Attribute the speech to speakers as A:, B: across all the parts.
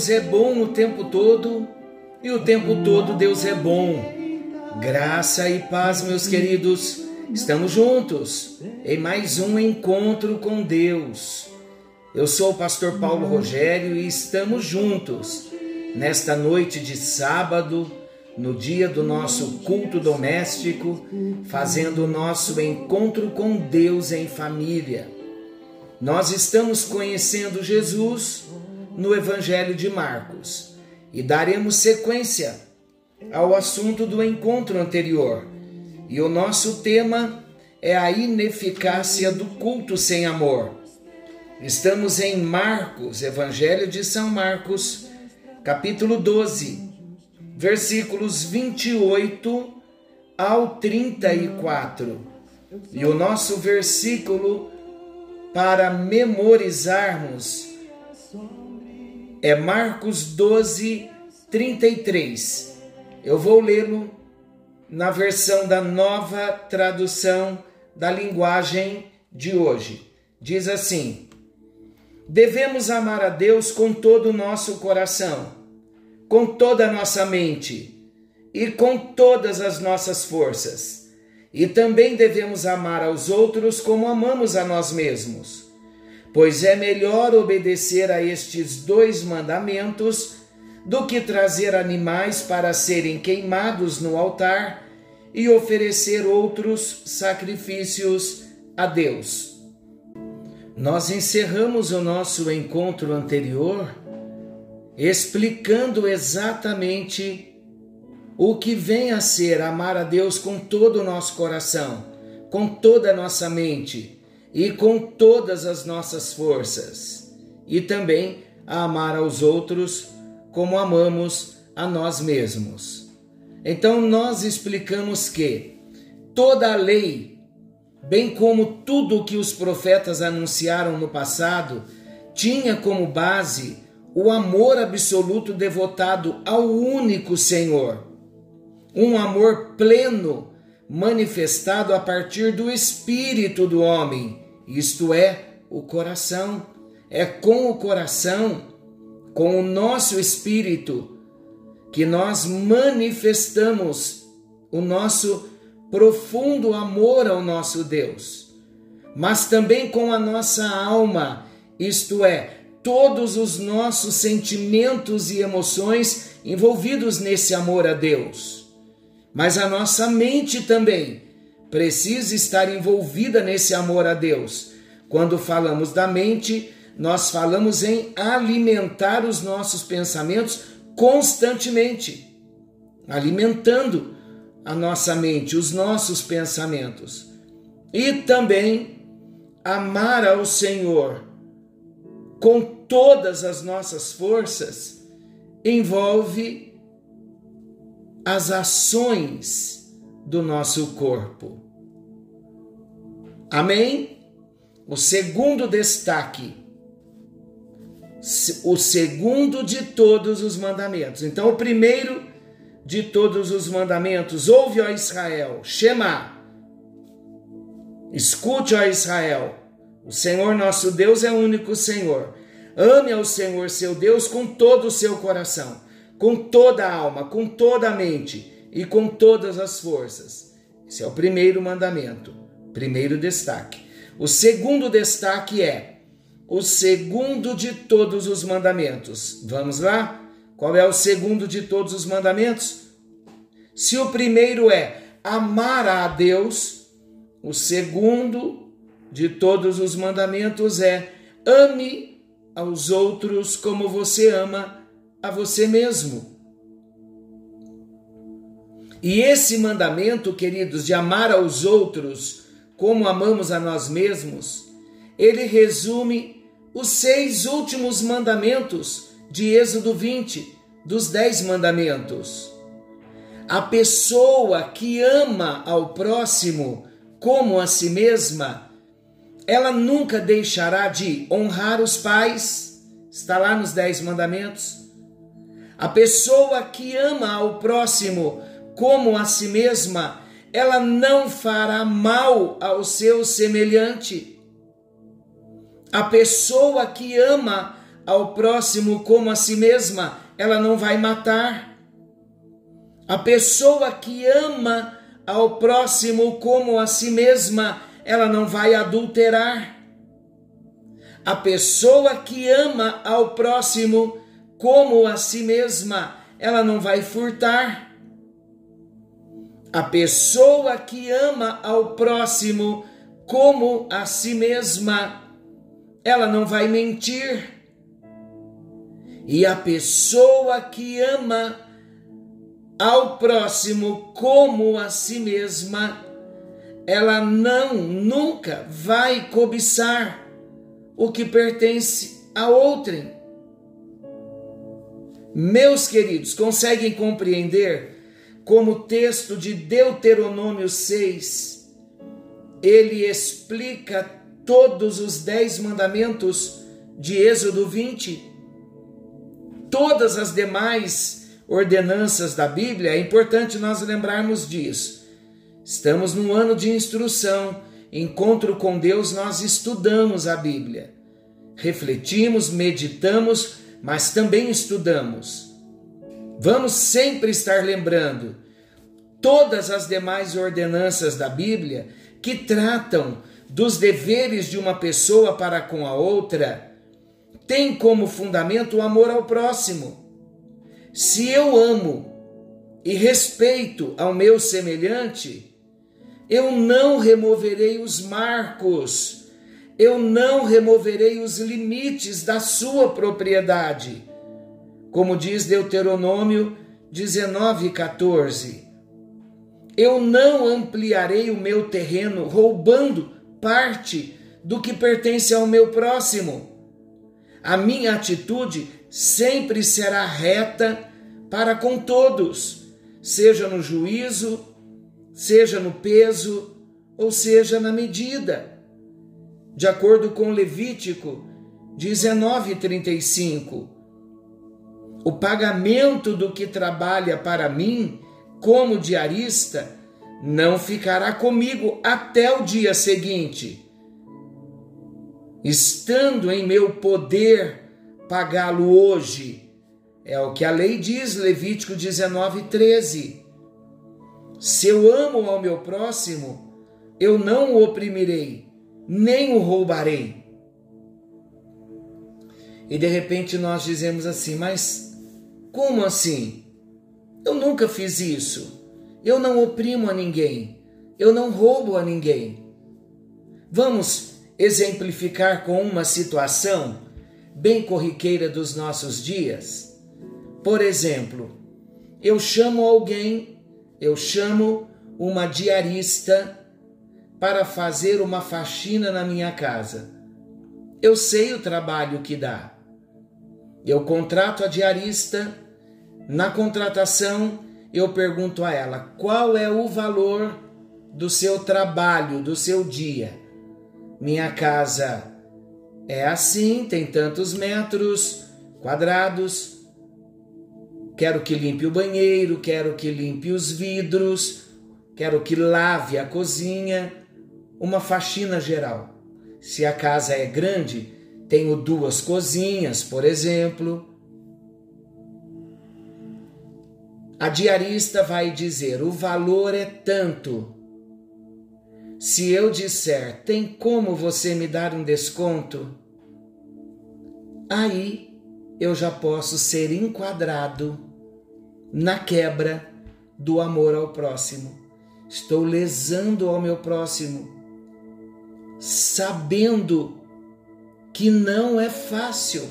A: Deus é bom o tempo todo e o tempo todo Deus é bom. Graça e paz, meus queridos. Estamos juntos em mais um encontro com Deus. Eu sou o pastor Paulo Rogério e estamos juntos nesta noite de sábado, no dia do nosso culto doméstico, fazendo o nosso encontro com Deus em família. Nós estamos conhecendo Jesus no Evangelho de Marcos e daremos sequência ao assunto do encontro anterior. E o nosso tema é a ineficácia do culto sem amor. Estamos em Marcos, Evangelho de São Marcos, capítulo 12, versículos 28 ao 34. E o nosso versículo para memorizarmos é Marcos 12, 33. Eu vou lê-lo na versão da nova tradução da linguagem de hoje. Diz assim: Devemos amar a Deus com todo o nosso coração, com toda a nossa mente e com todas as nossas forças. E também devemos amar aos outros como amamos a nós mesmos. Pois é melhor obedecer a estes dois mandamentos do que trazer animais para serem queimados no altar e oferecer outros sacrifícios a Deus. Nós encerramos o nosso encontro anterior explicando exatamente o que vem a ser amar a Deus com todo o nosso coração, com toda a nossa mente e com todas as nossas forças, e também a amar aos outros como amamos a nós mesmos. Então nós explicamos que toda a lei, bem como tudo o que os profetas anunciaram no passado, tinha como base o amor absoluto devotado ao único Senhor. Um amor pleno manifestado a partir do espírito do homem, isto é, o coração. É com o coração, com o nosso espírito, que nós manifestamos o nosso profundo amor ao nosso Deus, mas também com a nossa alma, isto é, todos os nossos sentimentos e emoções envolvidos nesse amor a Deus. Mas a nossa mente também precisa estar envolvida nesse amor a Deus. Quando falamos da mente, nós falamos em alimentar os nossos pensamentos constantemente, alimentando a nossa mente, os nossos pensamentos. E também amar ao Senhor com todas as nossas forças envolve as ações do nosso corpo. Amém? O segundo destaque o segundo de todos os mandamentos. Então, o primeiro de todos os mandamentos, ouve, ó Israel, Shema. Escute, ó Israel, o Senhor nosso Deus é o único Senhor. Ame ao Senhor seu Deus com todo o seu coração, com toda a alma, com toda a mente e com todas as forças. Esse é o primeiro mandamento, primeiro destaque. O segundo destaque é o segundo de todos os mandamentos. Vamos lá? Qual é o segundo de todos os mandamentos? Se o primeiro é amar a Deus, o segundo de todos os mandamentos é ame aos outros como você ama a você mesmo. E esse mandamento, queridos, de amar aos outros como amamos a nós mesmos, ele resume os seis últimos mandamentos de Êxodo 20, dos dez mandamentos. A pessoa que ama ao próximo como a si mesma, ela nunca deixará de honrar os pais, está lá nos dez mandamentos. A pessoa que ama ao próximo como a si mesma, ela não fará mal ao seu semelhante. A pessoa que ama ao próximo como a si mesma, ela não vai matar. A pessoa que ama ao próximo como a si mesma, ela não vai adulterar. A pessoa que ama ao próximo como a si mesma, ela não vai furtar. A pessoa que ama ao próximo como a si mesma, ela não vai mentir. E a pessoa que ama ao próximo como a si mesma, ela não nunca vai cobiçar o que pertence a outrem. Meus queridos, conseguem compreender como o texto de Deuteronômio 6 ele explica todos os dez mandamentos de Êxodo 20? Todas as demais ordenanças da Bíblia, é importante nós lembrarmos disso. Estamos num ano de instrução, encontro com Deus, nós estudamos a Bíblia. Refletimos, meditamos, mas também estudamos. Vamos sempre estar lembrando todas as demais ordenanças da Bíblia que tratam dos deveres de uma pessoa para com a outra, tem como fundamento o amor ao próximo. Se eu amo e respeito ao meu semelhante, eu não removerei os marcos, eu não removerei os limites da sua propriedade. Como diz Deuteronômio 19, 14. Eu não ampliarei o meu terreno roubando parte do que pertence ao meu próximo. A minha atitude sempre será reta para com todos, seja no juízo, seja no peso ou seja na medida. De acordo com Levítico 19:35, o pagamento do que trabalha para mim como diarista não ficará comigo até o dia seguinte. Estando em meu poder pagá-lo hoje, é o que a lei diz, Levítico 19, 13. Se eu amo ao meu próximo, eu não o oprimirei, nem o roubarei. E de repente nós dizemos assim, mas como assim? Eu nunca fiz isso. Eu não oprimo a ninguém. Eu não roubo a ninguém. Vamos exemplificar com uma situação bem corriqueira dos nossos dias? Por exemplo, eu chamo alguém, eu chamo uma diarista para fazer uma faxina na minha casa. Eu sei o trabalho que dá. Eu contrato a diarista, na contratação eu pergunto a ela qual é o valor do seu trabalho, do seu dia. Minha casa é assim, tem tantos metros quadrados. Quero que limpe o banheiro, quero que limpe os vidros, quero que lave a cozinha, uma faxina geral. Se a casa é grande, tenho duas cozinhas, por exemplo. A diarista vai dizer: o valor é tanto. Se eu disser, tem como você me dar um desconto? Aí eu já posso ser enquadrado na quebra do amor ao próximo. Estou lesando ao meu próximo, sabendo que não é fácil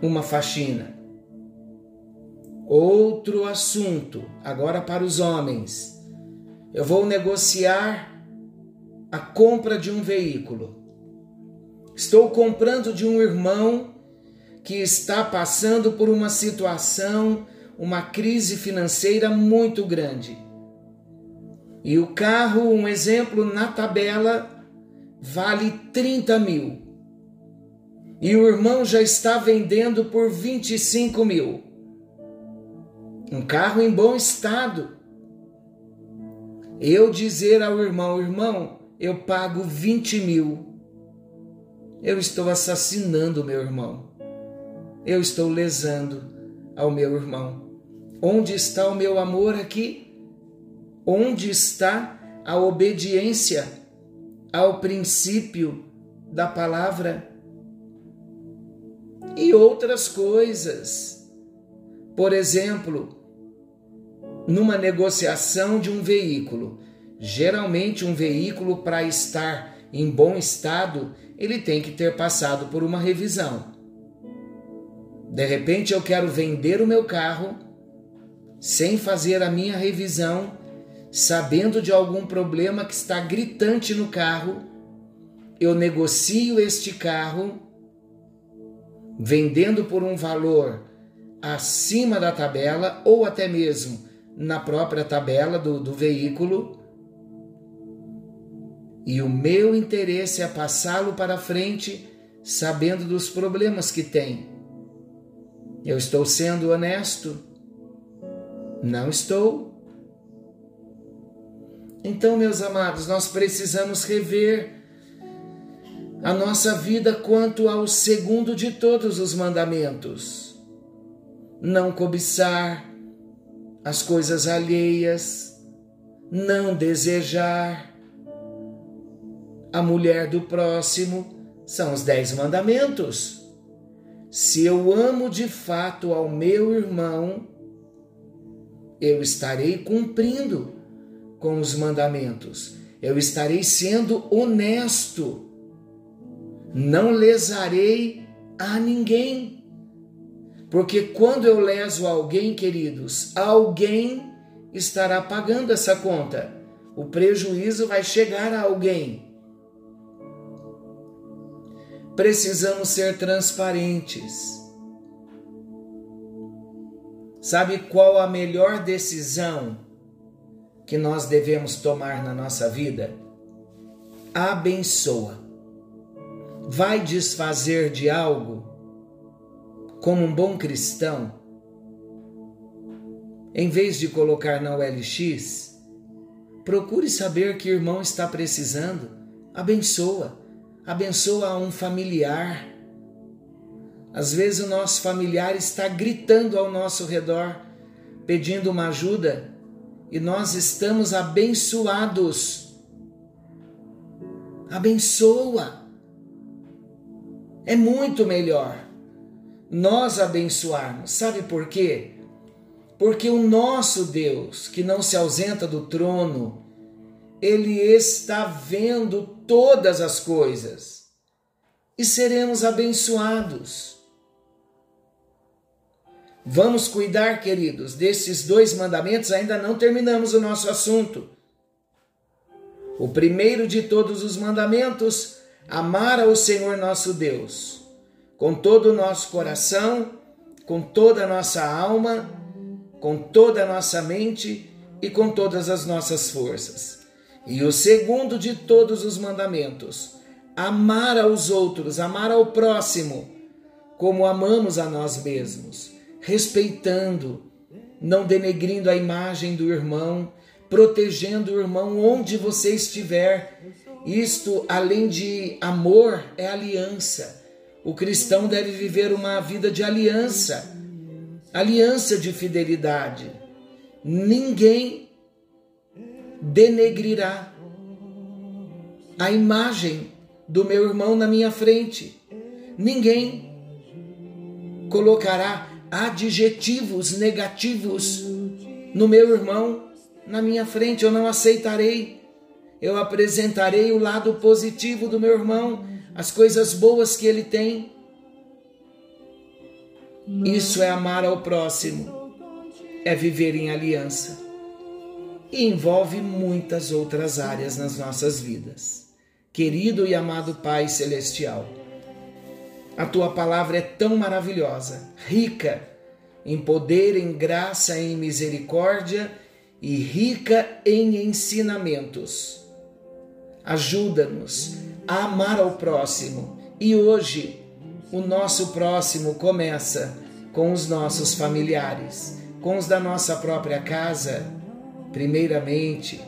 A: uma faxina Outro assunto, agora para os homens. Eu vou negociar a compra de um veículo. Estou comprando de um irmão que está passando por uma situação, uma crise financeira muito grande. E o carro, um exemplo na tabela, vale 30 mil. E o irmão já está vendendo por 25 mil. um carro em bom estado. Eu dizer ao irmão, irmão, eu pago 20 mil. Eu estou assassinando meu irmão. Eu estou lesando ao meu irmão. Onde está o meu amor aqui? Onde está a obediência ao princípio da palavra? E outras coisas. Por exemplo, numa negociação de um veículo. Geralmente, um veículo, para estar em bom estado, ele tem que ter passado por uma revisão. De repente, eu quero vender o meu carro sem fazer a minha revisão, sabendo de algum problema que está gritante no carro. Eu negocio este carro, vendendo por um valor acima da tabela ou até mesmo na própria tabela do, do veículo. E o meu interesse é passá-lo para frente, sabendo dos problemas que tem. Eu estou sendo honesto? Não estou. Então, meus amados, nós precisamos rever a nossa vida quanto ao segundo de todos os mandamentos: não cobiçar, as coisas alheias, não desejar a mulher do próximo, são os dez mandamentos. Se eu amo de fato ao meu irmão, eu estarei cumprindo com os mandamentos, eu estarei sendo honesto, não lesarei a ninguém. Porque quando eu leso alguém, queridos, alguém estará pagando essa conta. O prejuízo vai chegar a alguém. Precisamos ser transparentes. Sabe qual a melhor decisão que nós devemos tomar na nossa vida? Abençoa. Vai desfazer de algo? como um bom cristão, em vez de colocar na OLX, procure saber que irmão está precisando. Abençoa. Abençoa um familiar. Às vezes o nosso familiar está gritando ao nosso redor, pedindo uma ajuda, e nós estamos abençoados. Abençoa. É muito melhor nós abençoarmos. Sabe por quê? Porque o nosso Deus, que não se ausenta do trono, ele está vendo todas as coisas e seremos abençoados. Vamos cuidar, queridos, desses dois mandamentos, ainda não terminamos o nosso assunto. O primeiro de todos os mandamentos, amar ao Senhor nosso Deus com todo o nosso coração, com toda a nossa alma, com toda a nossa mente e com todas as nossas forças. E o segundo de todos os mandamentos, amar aos outros, amar ao próximo, como amamos a nós mesmos, respeitando, não denegrindo a imagem do irmão, protegendo o irmão onde você estiver. Isto, além de amor, é aliança o cristão deve viver uma vida de aliança, aliança de fidelidade. Ninguém denegrirá a imagem do meu irmão na minha frente. Ninguém colocará adjetivos negativos no meu irmão na minha frente. Eu não aceitarei. Eu apresentarei o lado positivo do meu irmão as coisas boas que ele tem. Isso é amar ao próximo, é viver em aliança. E envolve muitas outras áreas nas nossas vidas. Querido e amado Pai Celestial, a tua palavra é tão maravilhosa, rica em poder, em graça, em misericórdia e rica em ensinamentos. Ajuda-nos a amar ao próximo. E hoje, o nosso próximo começa com os nossos familiares, com os da nossa própria casa, primeiramente,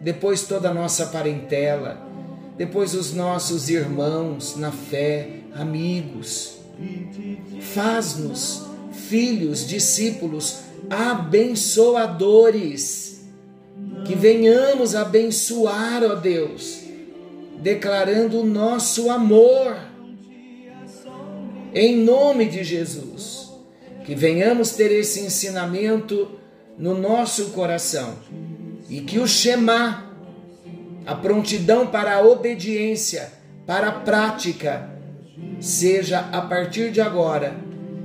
A: depois toda a nossa parentela, depois os nossos irmãos na fé, amigos. Faz-nos filhos, discípulos, abençoadores, que venhamos abençoar, ó Deus, declarando o nosso amor, em nome de Jesus, que venhamos ter esse ensinamento no nosso coração e que o Shema, a prontidão para a obediência, para a prática, seja a partir de agora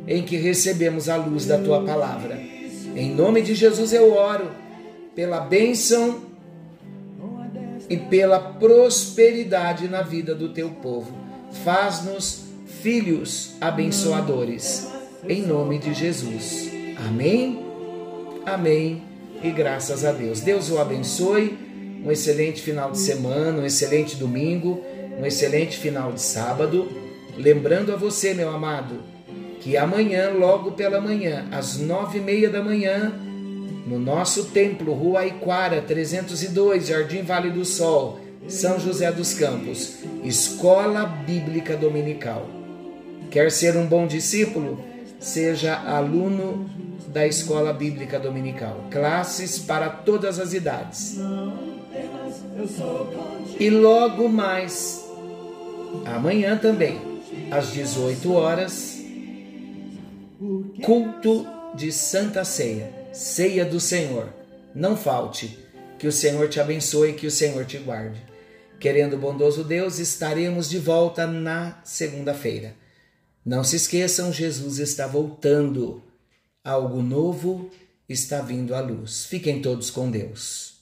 A: em que recebemos a luz da tua palavra. Em nome de Jesus eu oro pela bênção e pela prosperidade na vida do teu povo. Faz-nos filhos abençoadores. Em nome de Jesus. Amém. Amém. E graças a Deus. Deus o abençoe. Um excelente final de semana, um excelente domingo, um excelente final de sábado. Lembrando a você, meu amado, que amanhã, logo pela manhã, às nove e meia da manhã, no nosso templo, Rua Iquara, 302, Jardim Vale do Sol, São José dos Campos, Escola Bíblica Dominical. Quer ser um bom discípulo? Seja aluno da Escola Bíblica Dominical. Classes para todas as idades. E logo mais, amanhã também, às 18 horas, culto de Santa Ceia, Ceia do Senhor. Não falte, que o Senhor te abençoe, que o Senhor te guarde. Querendo o bondoso Deus, estaremos de volta na segunda-feira. Não se esqueçam, Jesus está voltando. Algo novo está vindo à luz. Fiquem todos com Deus.